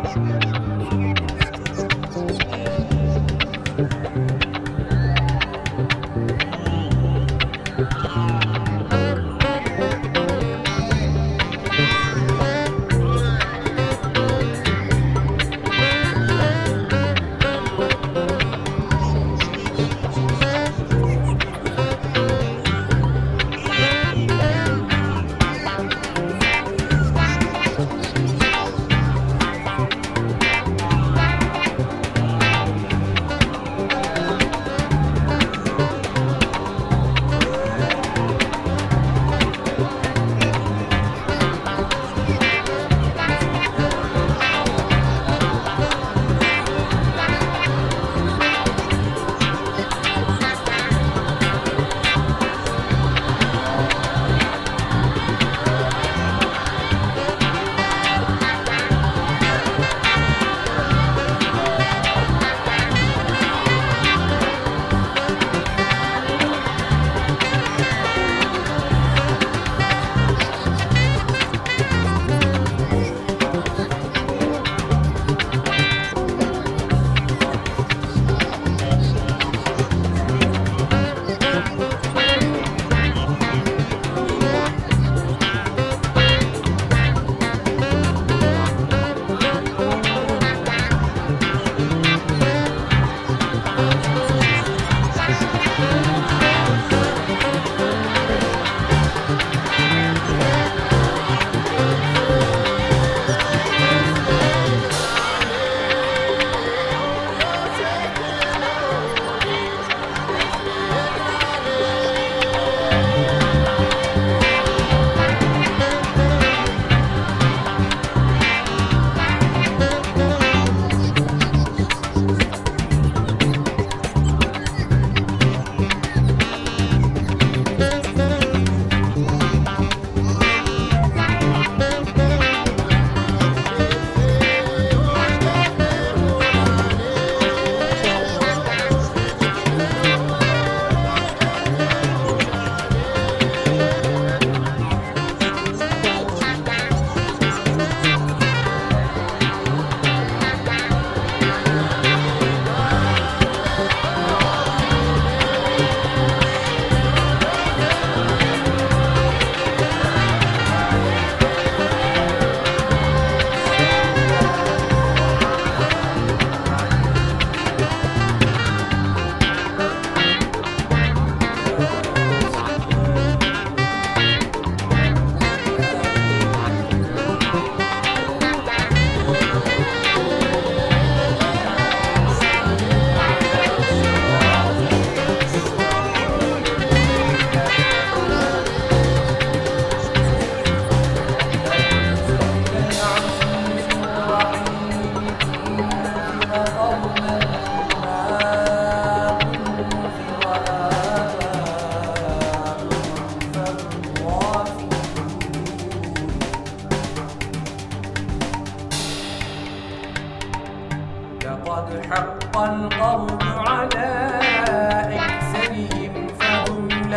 了。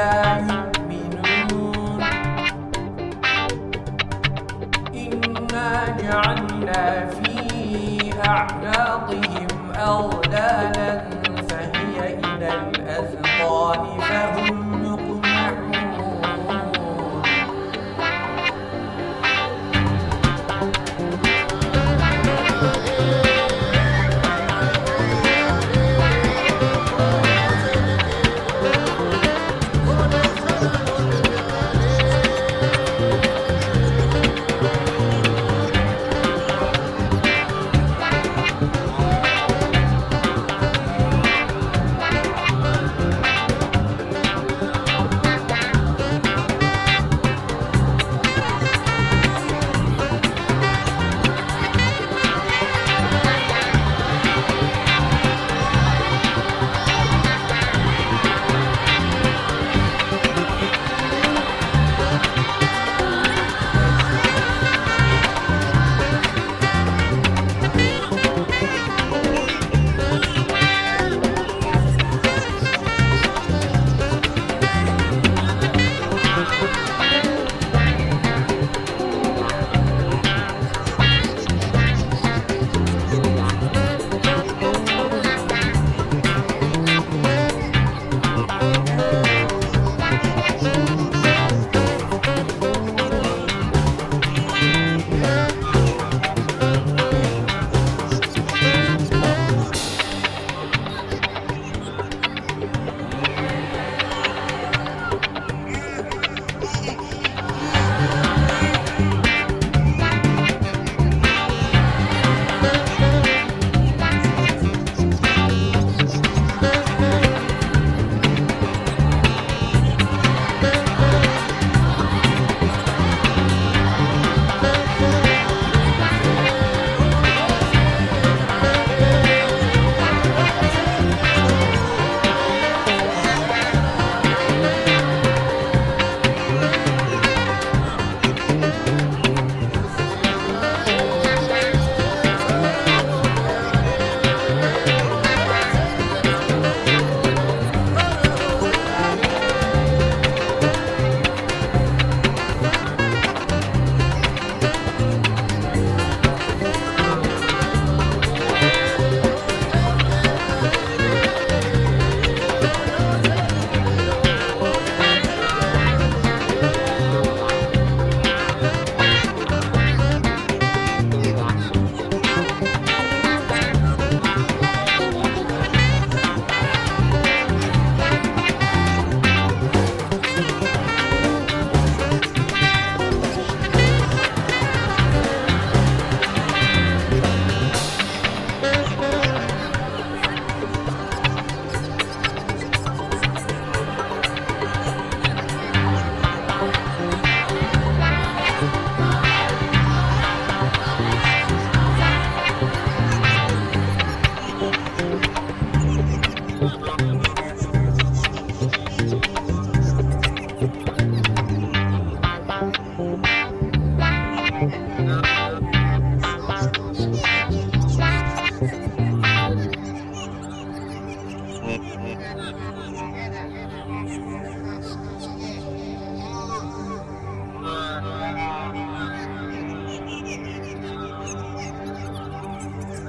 yeah.